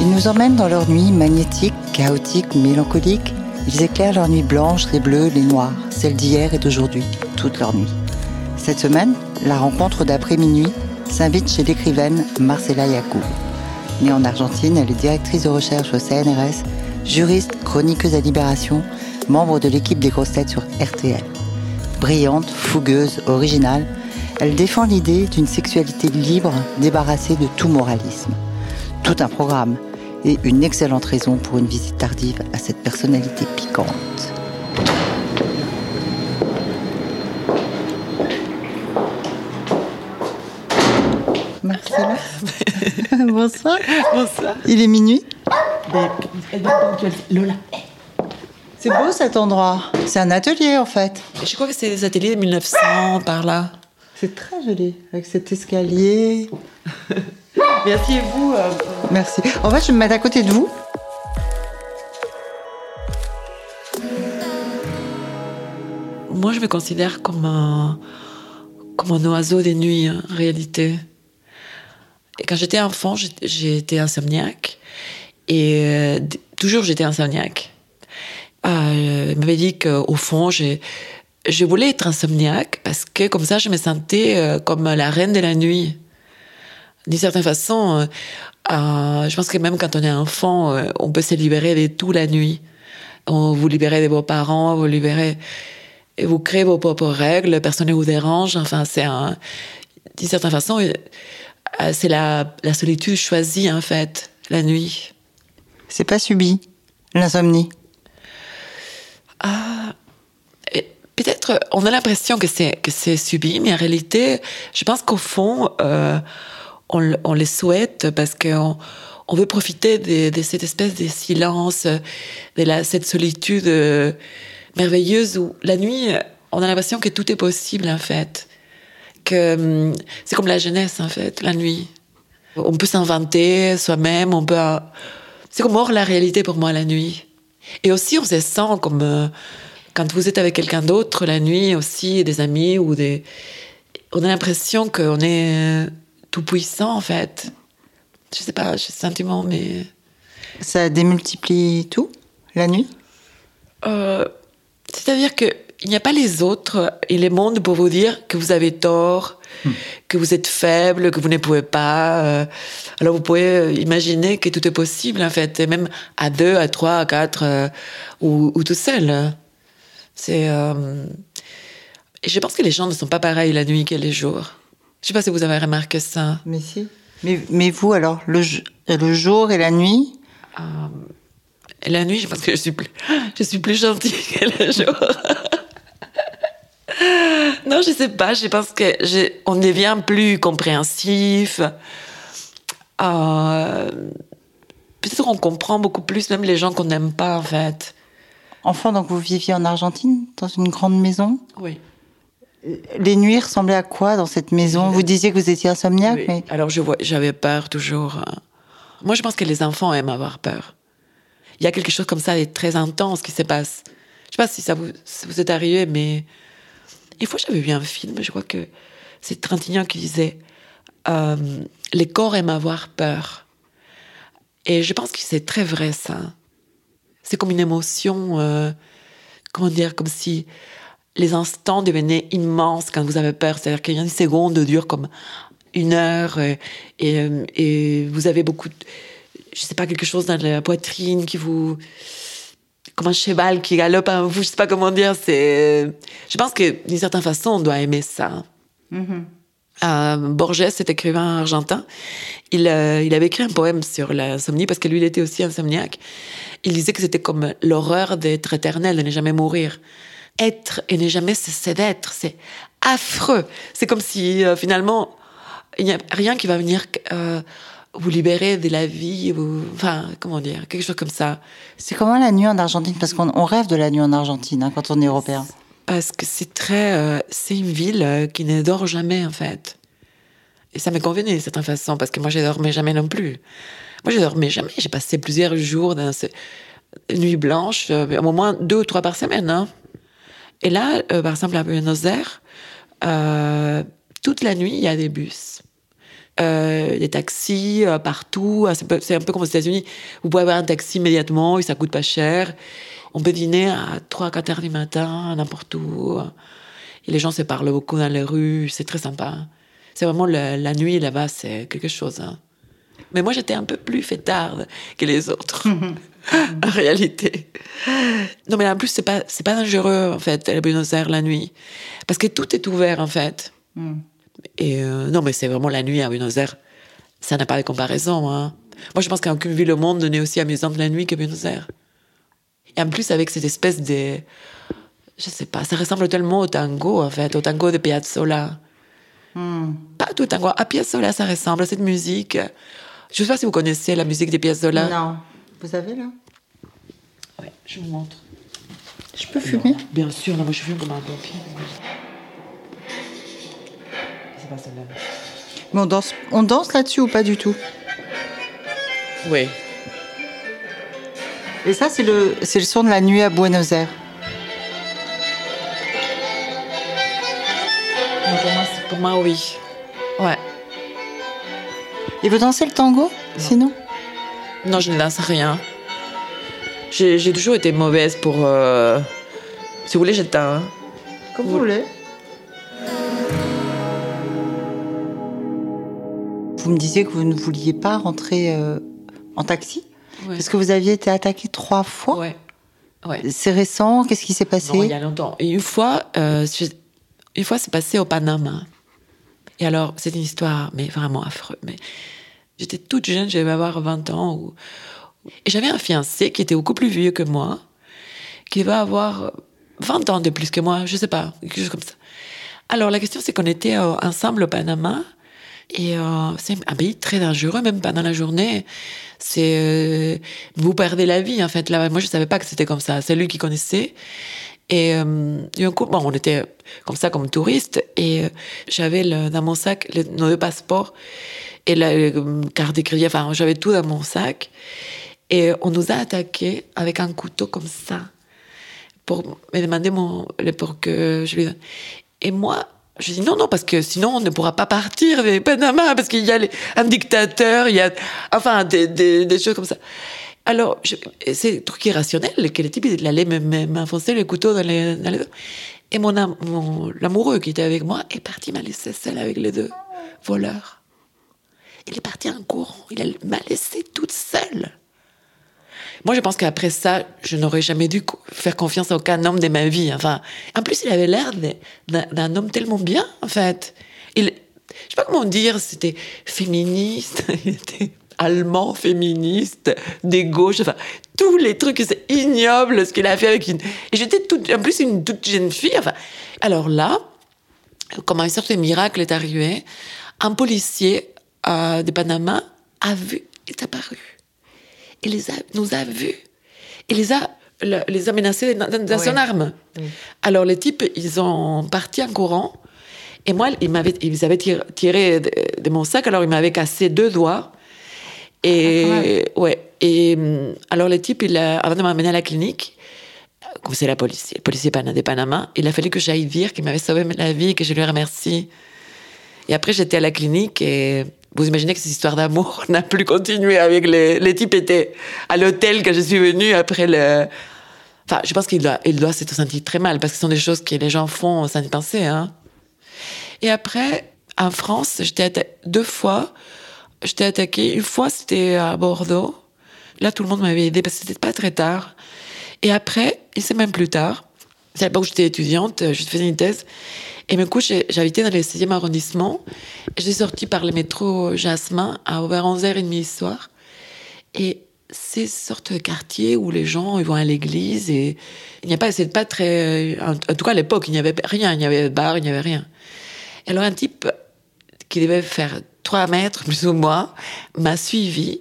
Ils nous emmènent dans leur nuit magnétique, chaotique, mélancolique. Ils éclairent leur nuit blanche, les bleus, les noirs, celles d'hier et d'aujourd'hui, toute leur nuit. Cette semaine, la rencontre d'après minuit s'invite chez l'écrivaine Marcela Yacoub. Née en Argentine, elle est directrice de recherche au CNRS, juriste, chroniqueuse à Libération, membre de l'équipe des grosses têtes sur RTL. Brillante, fougueuse, originale, elle défend l'idée d'une sexualité libre, débarrassée de tout moralisme. Tout un programme et une excellente raison pour une visite tardive à cette personnalité piquante. Marcela Bonsoir. Bonsoir. Il est minuit ponctuelle. Lola. C'est beau cet endroit. C'est un atelier en fait. Je crois que c'est des ateliers de 1900 par là. C'est très joli avec cet escalier. Merci et vous. euh, Merci. En fait, je vais me mettre à côté de vous. Moi, je me considère comme un, comme un oiseau des nuits, hein, en réalité. Et quand j'étais enfant, été insomniaque. Et euh, toujours, j'étais insomniaque. Euh, il m'avait dit qu'au fond, je voulais être insomniaque parce que comme ça, je me sentais euh, comme la reine de la nuit. D'une certaine façon, euh, je pense que même quand on est enfant, euh, on peut se libérer de tout la nuit. On vous libérez de vos parents, vous libérez et vous créez vos propres règles, personne ne vous dérange. Enfin, c'est un, d'une certaine façon, euh, c'est la, la solitude choisie en fait, la nuit. C'est pas subi, l'insomnie. Et Peut-être on a l'impression que c'est que c'est subi, mais en réalité, je pense qu'au fond, euh, on, on les souhaite parce qu'on on veut profiter de, de cette espèce de silence, de la, cette solitude euh, merveilleuse où la nuit, on a l'impression que tout est possible en fait. Que hum, c'est comme la jeunesse en fait, la nuit. On peut s'inventer soi-même, on peut. C'est comme hors la réalité pour moi la nuit. Et aussi, on se sent comme euh, quand vous êtes avec quelqu'un d'autre la nuit aussi, des amis ou des. On a l'impression qu'on est tout puissant en fait. Je sais pas, j'ai ce sentiment, mais. Ça démultiplie tout, la nuit? Euh, C'est-à-dire que il n'y a pas les autres et les mondes pour vous dire que vous avez tort, que vous êtes faible, que vous ne pouvez pas. euh. alors vous pouvez euh, imaginer que tout est possible en fait, et même à deux, à trois, à quatre euh, ou, ou tout seul. C'est. euh, Et je pense que les gens ne sont pas pareils la nuit que les jours. Je sais pas si vous avez remarqué ça. Mais si. Mais, mais vous alors, le, jour et la nuit? Et la nuit, je pense que je suis plus, je suis plus gentille que le jour. non, je sais pas. Je pense que j'ai- on devient plus compréhensif. Euh, Peut-être on comprend beaucoup plus même les gens qu'on n'aime pas en fait. Enfant, donc vous viviez en Argentine, dans une grande maison? Oui. Les nuits ressemblaient à quoi dans cette maison? Vous disiez que vous étiez insomniaque, Oui. mais Alors je vois, j'avais peur toujours. hein. Moi, je pense que les enfants aiment avoir peur. Il y a quelque chose comme ça de très intense qui se passe. Je sais pas si ça vous, ça vous est arrivé, mais une fois j'avais vu un film, je crois que c'est Trintignant qui disait euh, les corps aiment avoir peur. Et je pense que c'est très vrai ça. C'est comme une émotion, euh, comment dire, comme si les instants devenaient immenses quand vous avez peur. C'est-à-dire qu'il y a une seconde dure comme une heure euh, et, euh, et vous avez beaucoup, de- je sais pas, quelque chose dans la poitrine qui vous, comme un cheval qui galope en vous, je sais pas comment dire. C'est, je pense que d'une certaine façon, on doit aimer ça. Euh, Borges, cet écrivain argentin, il, euh, il avait écrit un poème sur l'insomnie parce que lui, il était aussi insomniaque. Il disait que c'était comme l'horreur d'être éternel, de ne jamais mourir. Être et ne jamais cesser d'être, c'est affreux. C'est comme si euh, finalement, il n'y a rien qui va venir euh, vous libérer de la vie, ou, enfin, comment dire, quelque chose comme ça. C'est comment la nuit en Argentine? Parce qu'on on rêve de la nuit en Argentine hein, quand on est européen. Parce que c'est très, euh, c'est une ville qui ne dort jamais en fait. Et ça me convenait de certaine façon parce que moi je dormais jamais non plus. Moi je dormais jamais. J'ai passé plusieurs jours dans ces nuits blanches, au moins deux ou trois par semaine. hein. Et là, euh, par exemple à Buenos Aires, euh, toute la nuit il y a des bus. Euh, des taxis partout. Ah, C'est un peu- comme aux États-Unis. Vous pouvez avoir un taxi immédiatement et ça coûte pas cher. On peut dîner à 3 4 heures du matin, n'importe où. Et les gens se parlent beaucoup dans les rues. C'est très sympa. C'est vraiment la, la nuit là-bas, c'est quelque chose. hein. Mais moi, j'étais un peu plus fêtarde que les autres, en réalité. Non, mais en plus, c'est pas, c'est pas dangereux, en fait, à Buenos Aires la nuit. Parce que tout est ouvert, en fait. Et euh, non, mais c'est vraiment la nuit à Buenos Aires. Ça n'a pas de comparaison. Hein. Moi, je pense qu'aucune ville au monde n'est aussi amusante la nuit que Buenos Aires. Et en plus, avec cette espèce de. Je sais pas, ça ressemble tellement au tango, en fait, au tango de Piazzolla. Pas tout tango. À Piazzolla, ça ressemble à cette musique. Je sais pas si vous connaissez la musique de Piazzolla. Non. Vous avez là? Ouais, je vous montre. Je peux fumer? Bien sûr, non, moi je fume comme un pompier. C'est pas celle-là. Mais on danse, on danse là-dessus ou pas du tout? Oui. Et ça, c'est le, c'est le son de la nuit à Buenos Aires. Pour, moi, pour moi, oui. Ouais. Et vous dansez le tango Sinon Non, je ne danse rien. J'ai j'ai toujours été mauvaise pour. euh, Si vous voulez, j'éteins. hein. Comme vous voulez. Vous me disiez que vous ne vouliez pas rentrer euh, en taxi Ouais. Parce que vous aviez été attaqué trois fois. Ouais. Ouais. C'est récent, qu'est-ce qui s'est passé? Non, il y a longtemps. Et une fois, euh, une fois, c'est passé au Panama. Et alors, c'est une histoire, mais vraiment affreuse. Mais j'étais toute jeune, je devais avoir 20 ans. Et j'avais un fiancé qui était beaucoup plus vieux que moi, qui va avoir 20 ans de plus que moi, je sais pas, quelque chose comme ça. Alors, la question, c'est qu'on était euh, ensemble au Panama. Et euh, c'est un pays très dangereux, même pendant la journée. C'est euh, vous perdez la vie en fait. Là, moi je savais pas que c'était comme ça. C'est lui qui connaissait. Et euh, d'un coup, bon, on était comme ça comme touristes. Et euh, j'avais le- dans mon sac le- nos deux passeports et la euh, carte de. Enfin, j'avais tout dans mon sac. Et on nous a attaqués avec un couteau comme ça pour me demander mon, le- pour que je lui donne. Et moi, je dis non, non, parce que sinon on ne pourra pas partir de Panama, parce qu'il y a les- un dictateur, il y a, enfin, des, des, des choses comme ça. Alors, c'est un truc irrationnel, que le type, il allait me- me- m'enfoncer le couteau dans les, dos. Et mon, mon- l'amoureux qui était avec moi est parti m'a laissé seule avec les deux voleurs. Il est parti en courant, il m'a laissé toute seule. Moi, je pense qu'après ça, je n'aurais jamais dû faire confiance à aucun homme de ma vie. Enfin, en plus, il avait l'air d'un homme tellement bien, en fait. Il, je sais pas comment dire, c'était féministe, allemand féministe, des gauches, enfin, tous les trucs, c'est ignoble ce qu'il a fait avec une. Et j'étais toute, en plus une toute jeune fille. Enfin, alors là, comme une sorte de miracle est arrivé, un policier euh, de Panama a vu, est apparu. Il les a, nous a vus. Il les a, le- les a menacés dans, dans son arme. Alors les types, ils ont parti en courant. Et moi, ils, m'avaient, ils avaient tiré, tiré de, de mon sac, alors ils m'avaient cassé deux doigts. Et, ouais. Et hum, alors le type, il a, avant de m'amener à la clinique, comme c'est la police, le policier de Panama, il a fallu que j'aille dire qu'il m'avait sauvé la vie, que je lui remercie. Et après, j'étais à la clinique et vous imaginez que cette histoire d'amour n'a plus continué avec les, les types étaient à l'hôtel quand je suis venue après le. Enfin, je pense qu'il doit, il doit se sentir très mal parce que ce sont des choses que les gens font sans y penser. Hein. Et après, en France, j'étais deux fois, j'étais attaquée. Une fois, c'était à Bordeaux. Là, tout le monde m'avait aidé parce que c'était pas très tard. Et après, et c'est même plus tard, C'est à l'époque où j'étais étudiante, je faisais une thèse. Et du coup, j'habitais dans le 16e arrondissement. J'ai sorti par le métro Jasmin à vers 11h30 du soir. Et ces sortes de quartiers où les gens ils vont à l'église et il n'y a pas, c'est pas très, en, tout cas à l'époque, il n'y avait rien, il n'y avait bar, il n'y avait rien. Et alors un type qui devait faire 3 mètres plus ou moins m'a suivi.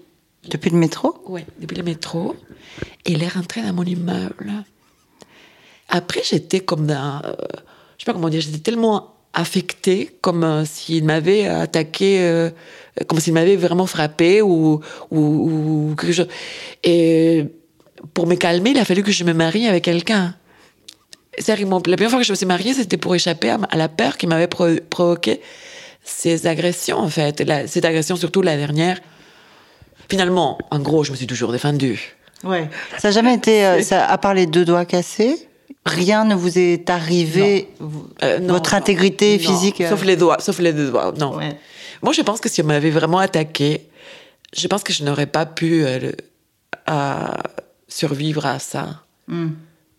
Depuis le métro? Oui, depuis le métro. Et il est rentré dans mon immeuble. Après, j'étais comme dans, euh, je sais pas comment dire, j'étais tellement affectée comme euh, s'il m'avait attaqué, euh, comme s'il m'avait vraiment frappé ou, ou, quelque chose. Et pour me calmer, il a fallu que je me marie avec quelqu'un. La première fois que je me suis mariée, c'était pour échapper à, la peur qui m'avait provoqué ces agressions, en fait. cette agression, surtout la dernière. Finalement, en gros, je me suis toujours défendue. Ouais. Ça n'a jamais été, ça, à part les deux doigts cassés rien ne vous est arrivé, euh, votre intégrité physique Sauf les doigts, sauf les deux doigts, non. Moi, je pense que si on m'avait vraiment attaqué, je pense que je n'aurais pas pu euh, survivre à ça. Hmm.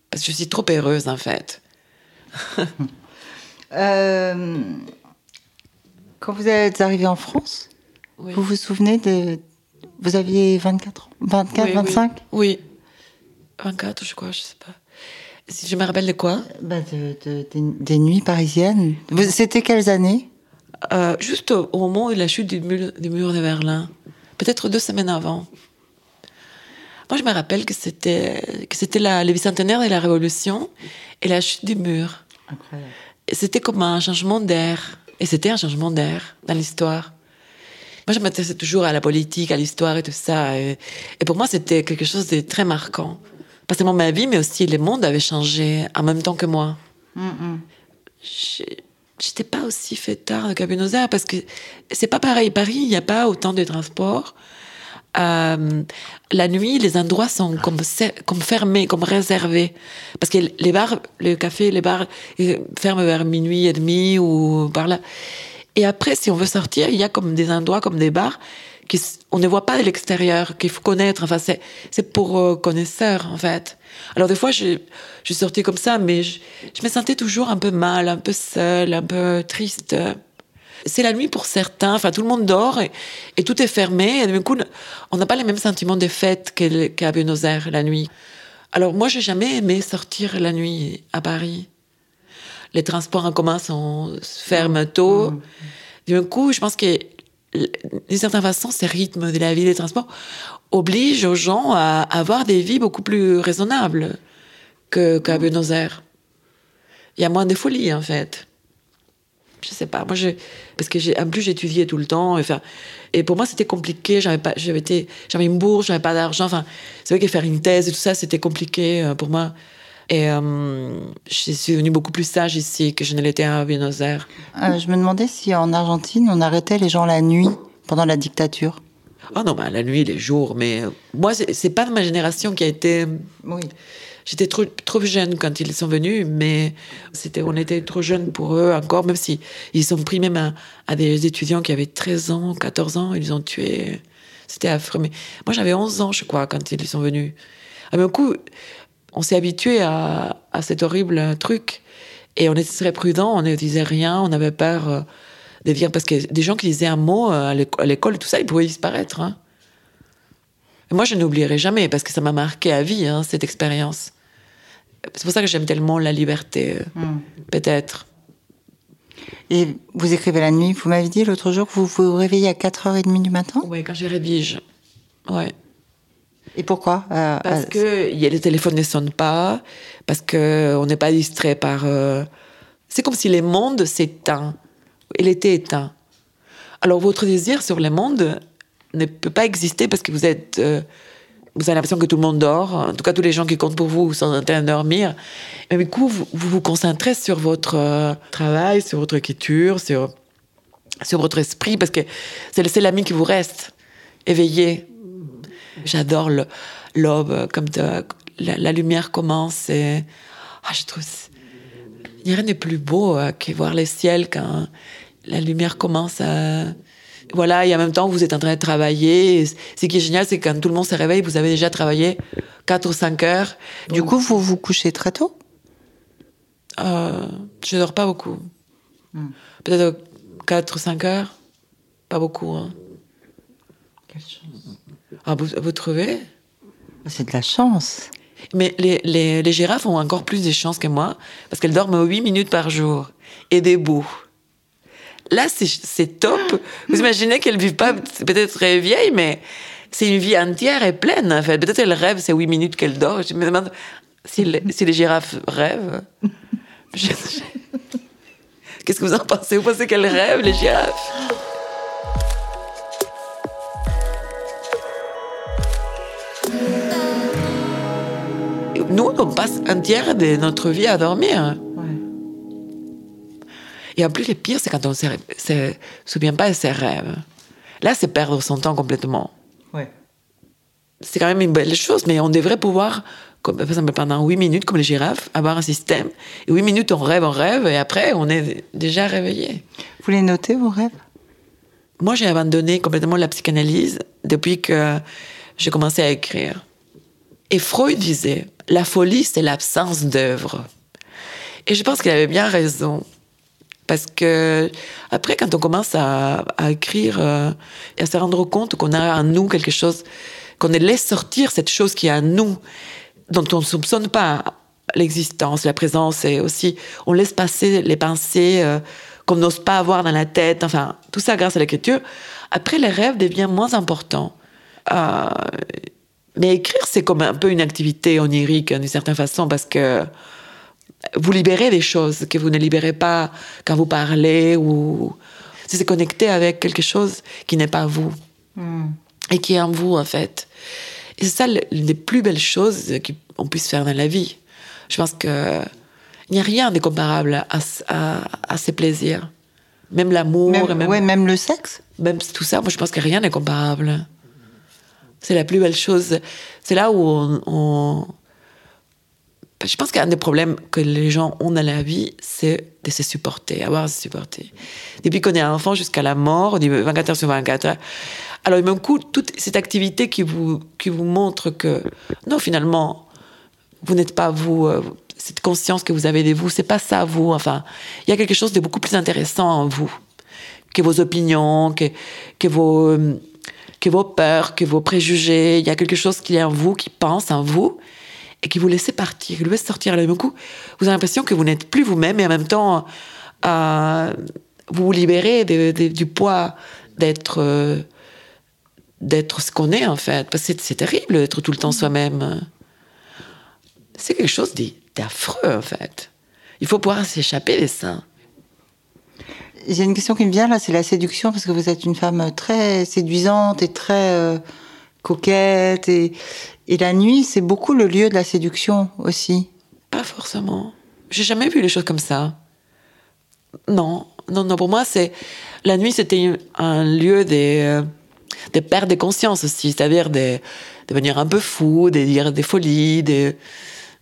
Parce que je suis trop heureuse, en fait. Euh, quand vous êtes arrivée en France, vous vous souvenez de... Vous aviez 24 ans 24, 25 oui. oui. 24, je crois, je sais pas. Si je me rappelle de quoi? Bah des, nuits parisiennes. C'était quelles années? Euh, Juste au, moment de la chute du mur, du mur de Berlin. Peut-être deux semaines avant. Moi, je me rappelle que c'était que c'était le bicentenaire de la Révolution et la chute du mur. Incroyable. C'était comme un changement d'air. Et c'était un changement d'air dans l'histoire. Moi, je m'intéressais toujours à la politique, à l'histoire et tout ça. et pour moi, c'était quelque chose de très marquant pas seulement ma vie, mais aussi le monde avait changé en même temps que moi. Mm J'étais pas aussi fêtard qu'à Buenos Aires parce que c'est pas pareil. Paris, il n'y a pas autant de transports. Euh, la nuit, les endroits sont comme, fermés, comme réservés. Parce que les bars, le café, les bars ferment vers minuit et demi ou par là. Et après, si on veut sortir, il y a comme des endroits, comme des bars, on ne voit pas de l'extérieur, qu'il faut connaître. Enfin, c'est pour euh, connaisseurs, en fait. Alors, des fois, je, je sortais comme ça, mais je, me sentais toujours un peu mal, un peu seule, un peu triste. C'est la nuit pour certains. Enfin, tout le monde dort et, tout est fermé. Et du coup, on n'a pas les mêmes sentiments de fête qu'à Buenos Aires la nuit. Alors, moi, j'ai jamais aimé sortir la nuit à Paris. Les transports en commun sont ferment tôt. Mmh. Du coup, je pense que d'une certaine façon, ces rythmes de la vie des transports obligent aux gens à avoir des vies beaucoup plus raisonnables qu'à Buenos Aires. Il y a moins de folie, en fait. Je sais pas, moi, parce que j'ai, en plus, j'étudiais tout le temps. Et, et pour moi, c'était compliqué. J'avais pas, j'avais été, j'avais une bourse, j'avais pas d'argent. Enfin, c'est vrai que faire une thèse et tout ça, c'était compliqué euh, pour moi. Et euh, je suis devenue beaucoup plus sage ici que je ne l'étais à Buenos Aires. Euh, je me demandais si en Argentine, on arrêtait les gens la nuit pendant la dictature. Ah non, bah, la nuit, les jours. Mais moi, c'est pas de ma génération qui a été. Oui. J'étais trop, trop jeune quand ils sont venus, mais c'était, on était trop jeunes pour eux encore, même si ils sont pris même à, des étudiants qui avaient 13 ans, 14 ans, ils ont tué. C'était affreux. Mais moi, j'avais 11 ans, je crois, quand ils sont venus. À un coup, on s'est habitué à, cet horrible truc. Et on était très prudent, on ne disait rien, on avait peur euh, de dire. Parce que des gens qui disaient un mot euh, à l'école, tout ça, ils pouvaient disparaître. Hein. Et moi, je n'oublierai jamais, parce que ça m'a marqué à vie, hein, cette expérience. C'est pour ça que j'aime tellement la liberté, euh, hmm. peut-être. Et vous écrivez la nuit, vous m'avez dit l'autre jour que vous vous réveillez à 4h30 du matin? Oui, quand je rédige. Ouais. Et pourquoi euh, Parce euh, que le téléphone ne sonne pas, parce qu'on n'est pas distrait par... Euh, c'est comme si le monde s'éteint. Il était éteint. Alors votre désir sur le monde ne peut pas exister parce que vous êtes... vous avez l'impression que tout le monde dort. En tout cas, tous les gens qui comptent pour vous sont en train de dormir. Et du coup, vous vous, concentrez sur votre travail, sur votre écriture, sur, sur votre esprit, parce que c'est le seul qui vous reste, éveillé. J'adore l'aube, comme la, lumière commence. Ah, je trouve. Il n'y a rien de plus beau euh, que voir le ciel quand la lumière commence à. Voilà, et en même temps, vous êtes en train de travailler. Ce qui est génial, c'est que quand tout le monde se réveille, vous avez déjà travaillé 4 ou 5 heures. Du coup, vous vous couchez très tôt? Je dors pas beaucoup. Peut-être 4 ou 5 heures. Pas beaucoup. Hein. Quelle chance. Ah, vous, vous trouvez? C'est de la chance. Mais les, les, les girafes ont encore plus de chance que moi, parce qu'elles dorment 8 minutes par jour, et debout. Là, c'est- top. Vous imaginez qu'elles vivent pas peut-être très vieilles, mais c'est une vie entière et pleine, en fait. Peut-être qu'elles rêvent ces 8 minutes qu'elles dorment. Je me demande si, les- girafes rêvent. Qu'est-ce que vous en pensez? Vous pensez qu'elles rêvent, les girafes? Nous, on passe un tiers de notre vie à dormir. Et en plus, le pire, c'est quand on ne se, se souvient pas de ses rêves. Là, c'est perdre son temps complètement. Ouais. C'est quand même une belle chose, mais on devrait pouvoir, comme, par exemple, pendant 8 minutes, comme les girafes, avoir un système. Et 8 minutes, on rêve, on rêve, et après, on est déjà réveillé. Vous les notez, vos rêves? Moi, j'ai abandonné complètement la psychanalyse depuis que j'ai commencé à écrire. Et Freud disait, la folie, c'est l'absence d'œuvre. Et je pense qu'il avait bien raison. Parce que après, quand on commence à, écrire euh, et à se rendre compte qu'on a en nous quelque chose, qu'on laisse sortir cette chose qui est en nous, dont on ne soupçonne pas l'existence, la présence, et aussi on laisse passer les pensées euh, qu'on n'ose pas avoir dans la tête, enfin, tout ça grâce à l'écriture. Après, les rêves deviennent moins importants. Euh, mais écrire, c'est comme un peu une activité onirique d'une certaine façon, parce que vous libérez des choses que vous ne libérez pas quand vous parlez ou c'est se connecter avec quelque chose qui n'est pas vous et qui est en vous en fait. Et c'est ça l'une des plus belles choses qu'on puisse faire dans la vie. Je pense que il n'y a rien de comparable à, ce- à, à ces plaisirs. Même l'amour, même, même, ouais, même le sexe même tout ça, moi je pense que rien n'est comparable. C'est la plus belle chose. C'est là où on, on- Je pense qu'un des problèmes que les gens ont dans la vie, c'est de se supporter, avoir à se supporter. Depuis qu'on est enfant jusqu'à la mort, on dit 24 heures sur 24 heures. Alors, même coup, toute cette activité qui vous, qui vous montre que, non, finalement, vous n'êtes pas vous, euh, cette conscience que vous avez de vous, c'est pas ça vous. Enfin, il y a quelque chose de beaucoup plus intéressant en vous que vos opinions, que, que, vos, euh, que vos peurs, que vos préjugés. Il y a quelque chose qui est en vous, qui pense en vous, et qui vous laissez partir, qui vous laisse sortir. Alors, du coup, vous avez l'impression que vous n'êtes plus vous-même, et en même temps, euh, vous vous libérez du poids d'être euh, d'être ce qu'on est, en fait. Parce que c'est- terrible d'être tout le temps soi-même. C'est quelque chose d'affreux, en fait. Il faut pouvoir s'échapper de ça. J'ai une question qui me vient là, c'est la séduction, parce que vous êtes une femme très séduisante et très euh, coquette. Et, et la nuit, c'est beaucoup le lieu de la séduction aussi. Pas forcément. J'ai jamais vu les choses comme ça. Non, non, non. Pour moi, c'est la nuit, c'était un lieu des euh, des pertes de conscience aussi, c'est-à-dire de devenir un peu fou, de dire des folies, de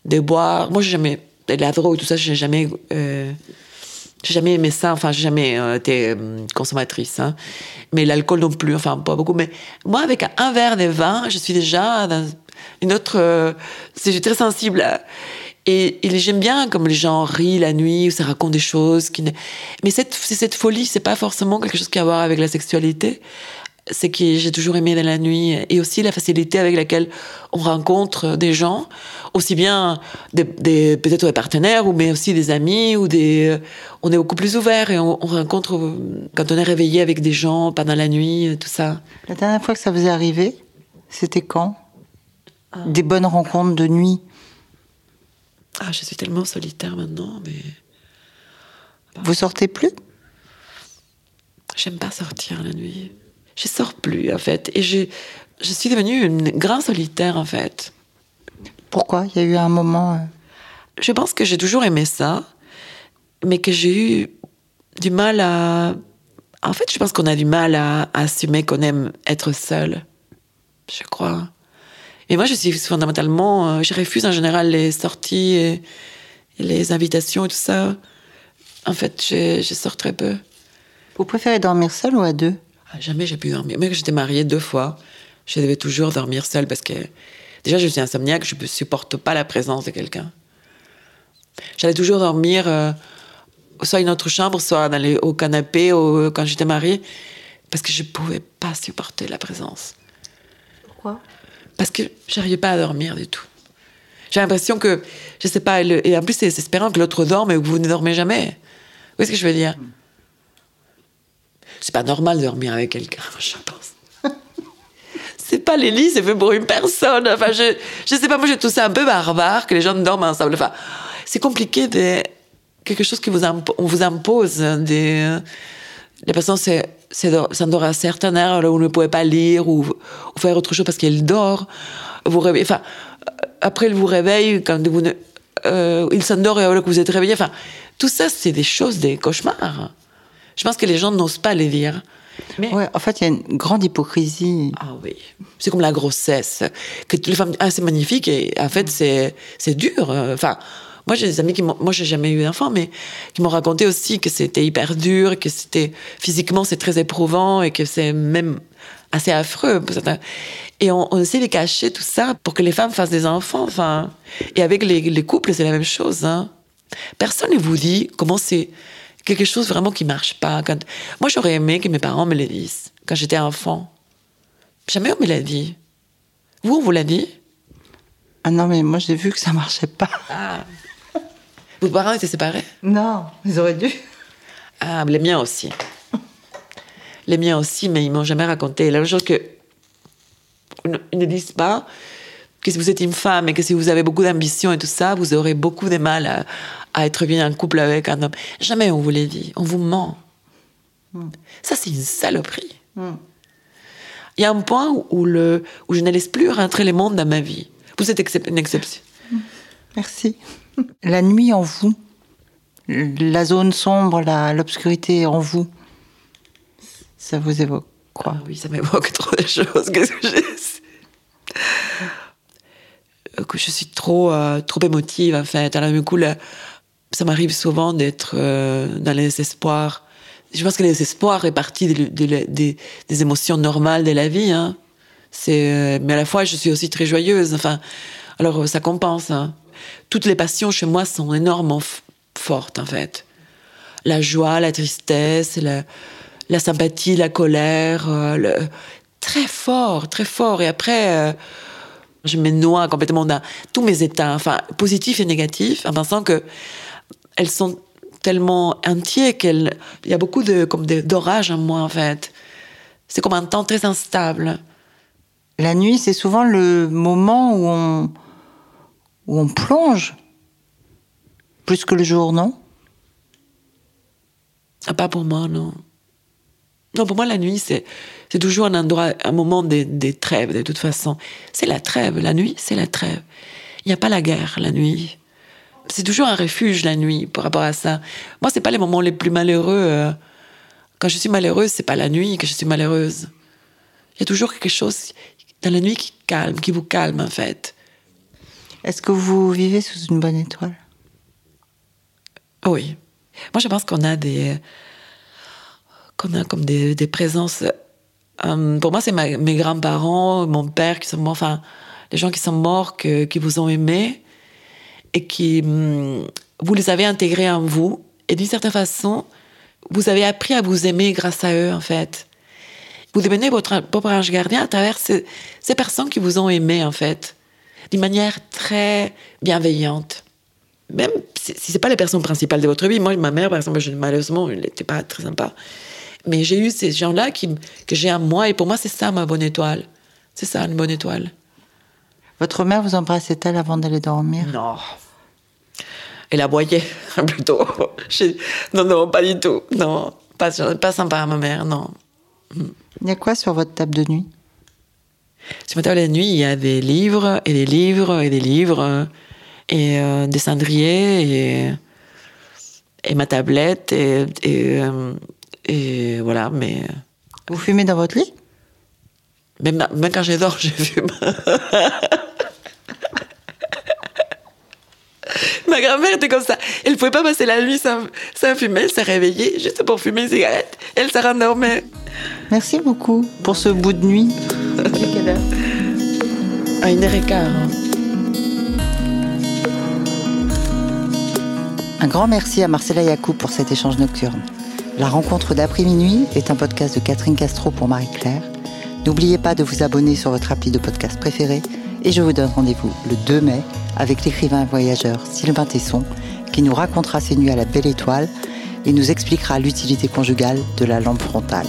de boire. Moi, j'ai jamais de la drogue, tout ça, j'ai jamais euh, j'ai jamais aimé ça. Enfin, j'ai jamais euh, été euh, consommatrice. hein. Mais l'alcool non plus. Enfin, pas beaucoup. Mais moi, avec un verre de vin, je suis déjà dans une autre. euh, je très sensible. à- et, et j'aime bien comme les gens rient la nuit ou ça raconte des choses qui. Mais cette, cette folie, c'est pas forcément quelque chose qui a à voir avec la sexualité. C'est que j'ai toujours aimé dans la nuit et aussi la facilité avec laquelle on rencontre des gens, aussi bien des, des- peut-être des partenaires ou mais aussi des amis ou des. On est beaucoup plus ouvert et on, on rencontre euh, quand on est réveillé avec des gens pendant la nuit, tout ça. La dernière fois que ça vous est arrivé, c'était quand? Des bonnes rencontres de nuit? Ah, je suis tellement solitaire maintenant, mais Vous sortez plus? J'aime pas sortir la nuit. Je sors plus, en fait. Et je, je suis devenue une grande solitaire, en fait. Pourquoi? Il y a eu un moment. euh, Je pense que j'ai toujours aimé ça, mais que j'ai eu du mal à. En fait, je pense qu'on a du mal à, à assumer qu'on aime être seul. Je crois. Et moi, je suis fondamentalement. euh, Je refuse en général les sorties et, et les invitations et tout ça. En fait, je, je sors très peu. Vous préférez dormir seul ou à deux? Jamais j'ai pu dormir. Même que j'étais mariée deux fois, je devais toujours dormir seule parce que déjà je suis insomniaque, je ne supporte pas la présence de quelqu'un. J'allais toujours dormir euh, soit une autre chambre, soit dans les, au canapé ou quand j'étais mariée, parce que je pouvais pas supporter la présence. Pourquoi? Parce que j'arrivais pas à dormir du tout. J'ai l'impression que, je sais pas, le- et en plus c'est espérant que l'autre dorme et que vous ne dormez jamais. Vous voyez ce que je veux dire? C'est pas normal de dormir avec quelqu'un, je pense. C'est pas les lits, c'est fait pour une personne. Enfin, je, je sais pas, moi j'ai tout ça un peu barbare que les gens dorment ensemble. Enfin, c'est compliqué de quelque chose que vous vous impose. Des, les personnes s'endorment à certaines heures là où vous ne pouvez pas lire ou, ou faire autre chose parce qu'elle dort. Vous réveillez, enfin, euh, après elle vous réveille quand vous ne, euh, il s'endort et alors que vous êtes réveillé. Enfin, tout ça c'est des choses, des cauchemars. Je pense que les gens n'osent pas les dire. Mais Ouais, en fait, il y a une grande hypocrisie. ah oui, c'est comme la grossesse. Que les femmes, ah c'est magnifique et en fait c'est c'est dur. Enfin, moi j'ai des amis qui m'ont, moi j'ai jamais eu d'enfant, mais qui m'ont raconté aussi que c'était hyper dur, que c'était physiquement c'est très éprouvant et que c'est même assez affreux. pour certains. Et on, on essaie de cacher tout ça pour que les femmes fassent des enfants. Enfin, et avec les, les couples c'est la même chose. Hein. Personne ne vous dit comment c'est quelque chose vraiment qui marche pas. Quand... Moi j'aurais aimé que mes parents me le disent quand j'étais enfant. Jamais on me l'a dit. Vous, on vous l'a dit? Ah non, mais moi, j'ai vu que ça marchait pas. Ah. Vos parents étaient séparés? Non, ils auraient dû. Ah, les miens aussi. Les miens aussi, mais ils m'ont jamais raconté. La chose que ils ne disent pas que si vous êtes une femme et que si vous avez beaucoup d'ambition et tout ça, vous aurez beaucoup de mal à, à être bien en couple avec un homme. Jamais on vous l'a dit. On vous ment. Ça, c'est une saloperie. Il y a un point où, où le, où je ne laisse plus rentrer les mondes dans ma vie. Vous êtes une exception. Merci. La nuit en vous, la zone sombre, l'obscurité en vous, ça vous évoque quoi? Ah oui, ça m'évoque trop de choses. Qu'est-ce que j'ai que je suis trop, euh, trop émotive, en fait. Alors, du coup, là, ça m'arrive souvent d'être euh, dans les désespoirs. Je pense que le désespoir est partie des, des- émotions normales de la vie. Hein. C'est, euh, mais à la fois, je suis aussi très joyeuse. Enfin, alors, euh, ça compense. hein. Toutes les passions chez moi sont énormément fortes, en fait. La joie, la tristesse, la, sympathie, la colère, euh, le- très fort, très fort. Et après, euh, je me noie complètement dans tous mes états, enfin positifs et négatifs, en pensant que elles sont tellement entiers qu'il y a beaucoup de comme de- d'orage en moi en fait. C'est comme un temps très instable. La nuit, c'est souvent le moment où on, où on plonge plus que le jour, non? Ah, pas pour moi, non. Non, pour moi, la nuit, c'est, c'est toujours un endroit, un moment des, des trêves, de toute façon. C'est la trêve. La nuit, c'est la trêve. Il n'y a pas la guerre, la nuit. C'est toujours un refuge, la nuit, par rapport à ça. Moi, c'est pas les moments les plus malheureux. euh. Quand je suis malheureuse, c'est pas la nuit que je suis malheureuse. Il y a toujours quelque chose dans la nuit qui calme, qui vous calme, en fait. Est-ce que vous vivez sous une bonne étoile? Oui. Moi, je pense qu'on a des. qu'on a comme des, des présences. Euh, pour moi, c'est mes grands-parents, mon père qui sont morts, enfin, les gens qui sont morts, qui vous ont aimé et qui. hum, vous les avez intégrés en vous. Et d'une certaine façon, vous avez appris à vous aimer grâce à eux, en fait. Vous devenez votre propre ange gardien à travers ces, personnes qui vous ont aimé, en fait, d'une manière très bienveillante même si si c'est pas la personne principale de votre vie. Moi, ma mère, par exemple, malheureusement, elle n'était pas très sympa. Mais j'ai eu ces gens-là qui, que j'ai en moi, et pour moi, c'est ça ma bonne étoile. C'est ça, une bonne étoile. Votre mère vous embrassait-elle avant d'aller dormir? Non. Elle aboyait, plutôt. Non, non, pas du tout. Non, pas, pas sympa, ma mère, non. Il y a quoi sur votre table de nuit? Sur ma table de nuit, il y a des livres, et des livres, et des livres, et euh, des cendriers, et, et ma tablette, et, et, euh, et voilà, mais... Vous fumez dans votre lit? Même, même quand je dors, je fume. Ma grand-mère était comme ça. Elle ne pouvait pas passer la nuit sans, sans fumer. Elle s'est réveillée juste pour fumer une cigarette. Elle se rendormait. Merci beaucoup pour ce bout de nuit. À une heure et quart. Un grand merci à Marcella Yacoub pour cet échange nocturne. La rencontre d'après-minuit est un podcast de Catherine Castro pour Marie-Claire. N'oubliez pas de vous abonner sur votre appli de podcast préféré et je vous donne rendez-vous le 2 mai avec l'écrivain voyageur Sylvain Tesson qui nous racontera ses nuits à la belle étoile et nous expliquera l'utilité conjugale de la lampe frontale.